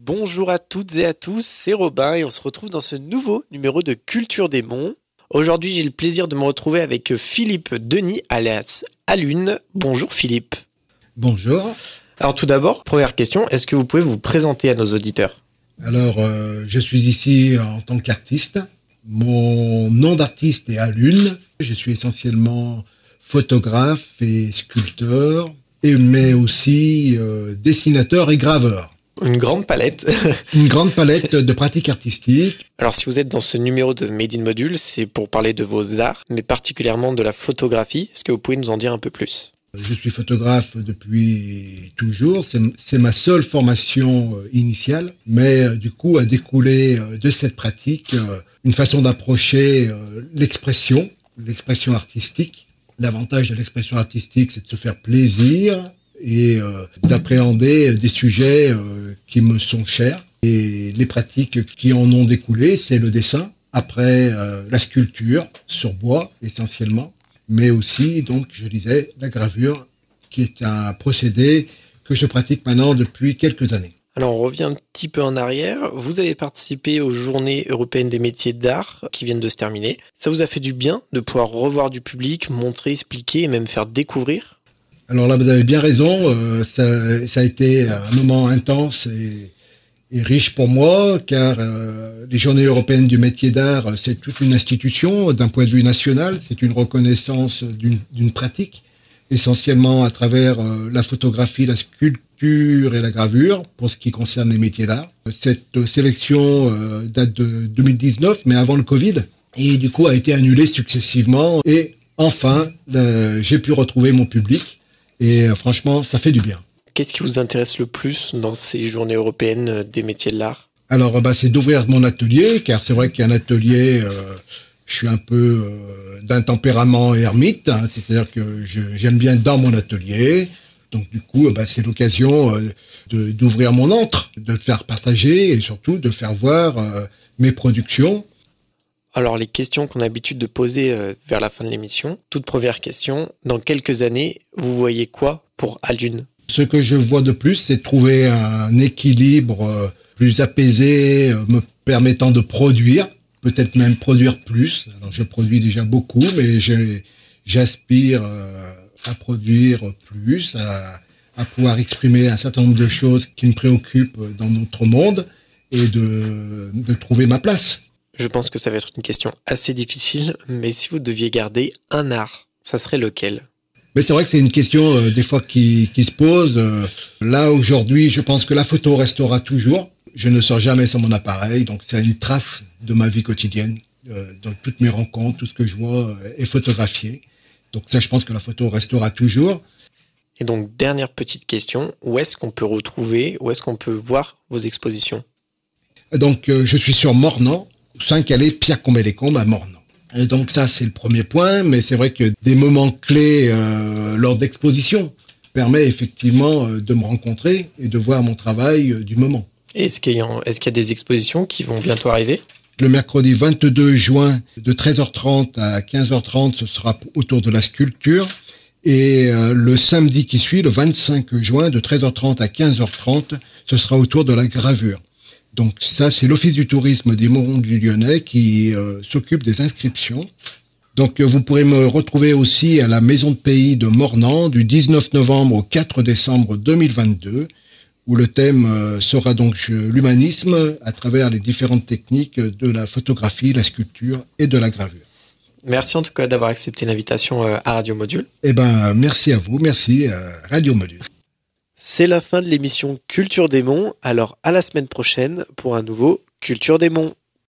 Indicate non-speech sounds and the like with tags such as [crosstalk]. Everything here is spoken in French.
Bonjour à toutes et à tous, c'est Robin et on se retrouve dans ce nouveau numéro de Culture des Monts. Aujourd'hui, j'ai le plaisir de me retrouver avec Philippe Denis, alias Alune. Bonjour Philippe. Bonjour. Alors tout d'abord, première question, est-ce que vous pouvez vous présenter à nos auditeurs? Alors, euh, je suis ici en tant qu'artiste. Mon nom d'artiste est Alune. Je suis essentiellement photographe et sculpteur, et, mais aussi euh, dessinateur et graveur. Une grande palette. [laughs] Une grande palette de pratiques artistiques. Alors si vous êtes dans ce numéro de Made in Module, c'est pour parler de vos arts, mais particulièrement de la photographie. Est-ce que vous pouvez nous en dire un peu plus? Je suis photographe depuis toujours. C'est ma seule formation euh, initiale, mais euh, du coup a découlé euh, de cette pratique une façon d'approcher l'expression, l'expression artistique. L'avantage de l'expression artistique, c'est de se faire plaisir et euh, d'appréhender des sujets euh, qui me sont chers. Et les pratiques qui en ont découlé, c'est le dessin, après euh, la sculpture sur bois essentiellement, mais aussi, donc, je disais, la gravure, qui est un procédé que je pratique maintenant depuis quelques années. Alors on revient un petit peu en arrière. Vous avez participé aux Journées européennes des métiers d'art qui viennent de se terminer. Ça vous a fait du bien de pouvoir revoir du public, montrer, expliquer et même faire découvrir? Alors là, vous avez bien raison. Euh, ça, a été un moment intense et, riche pour moi, car euh, les Journées européennes du métier d'art, c'est toute une institution d'un point de vue national. C'est une reconnaissance d'une pratique, essentiellement à travers euh, la photographie, la sculpture et la gravure, pour ce qui concerne les métiers d'art. Cette sélection date de 2019, mais avant le Covid, et du coup a été annulée successivement. Et enfin, j'ai pu retrouver mon public et euh, franchement, ça fait du bien. Qu'est-ce qui vous intéresse le plus dans ces journées européennes euh, des métiers de l'art? Alors, bah, c'est d'ouvrir mon atelier, car c'est vrai qu'un atelier, euh, je suis un peu d'un tempérament ermite, hein, c'est-à-dire que j'aime bien dans mon atelier. Donc du coup, bah, c'est l'occasion d'ouvrir mon antre, de le faire partager et surtout de faire voir mes productions alors les questions qu'on a l'habitude de poser euh, vers la fin de l'émission. Toute première question, dans quelques années, vous voyez quoi pour Alune Ce que je vois de plus, c'est trouver un équilibre euh, plus apaisé, euh, me permettant de produire, peut-être même produire plus. Je produis déjà beaucoup, mais j'aspire à produire plus, à, pouvoir exprimer un certain nombre de choses qui me préoccupent dans notre monde et de trouver ma place. Je pense que ça va être une question assez difficile, mais si vous deviez garder un art, ça serait lequel? Mais c'est vrai que c'est une question euh, des fois qui, qui se pose. Euh, là aujourd'hui, je pense que la photo restera toujours. Je ne sors jamais sans mon appareil, donc c'est une trace de ma vie quotidienne. Euh, dans toutes mes rencontres, tout ce que je vois est photographié. Donc ça, je pense que la photo restera toujours. Et donc dernière petite question, où est-ce qu'on peut retrouver, où est-ce qu'on peut voir vos expositions? Donc je suis sur Mornan, 5 allées Pierre Combet-les-Combes à Mornan. Et donc ça, c'est le premier point, mais c'est vrai que des moments clés euh, lors d'exposition permet effectivement euh, de me rencontrer et de voir mon travail euh, du moment. Est-ce qu'il y, a des expositions qui vont bientôt arriver? Le mercredi 22 juin, de 13h30 à 15h30, ce sera autour de la sculpture. Et le samedi qui suit, le 25 juin, de 13h30 à 15h30, ce sera autour de la gravure. Donc ça, c'est l'Office du tourisme des Monts du Lyonnais qui euh, s'occupe des inscriptions. Donc euh, vous pourrez me retrouver aussi à la Maison de Pays de Mornan du 19 novembre au 4 décembre 2022, où le thème euh, sera donc l'humanisme à travers les différentes techniques de la photographie, la sculpture et de la gravure. Merci en tout cas d'avoir accepté l'invitation à Radio Module. Eh ben, merci à vous, merci à Radio Module. C'est la fin de l'émission Culture des Monts, alors à la semaine prochaine pour un nouveau Culture des Monts.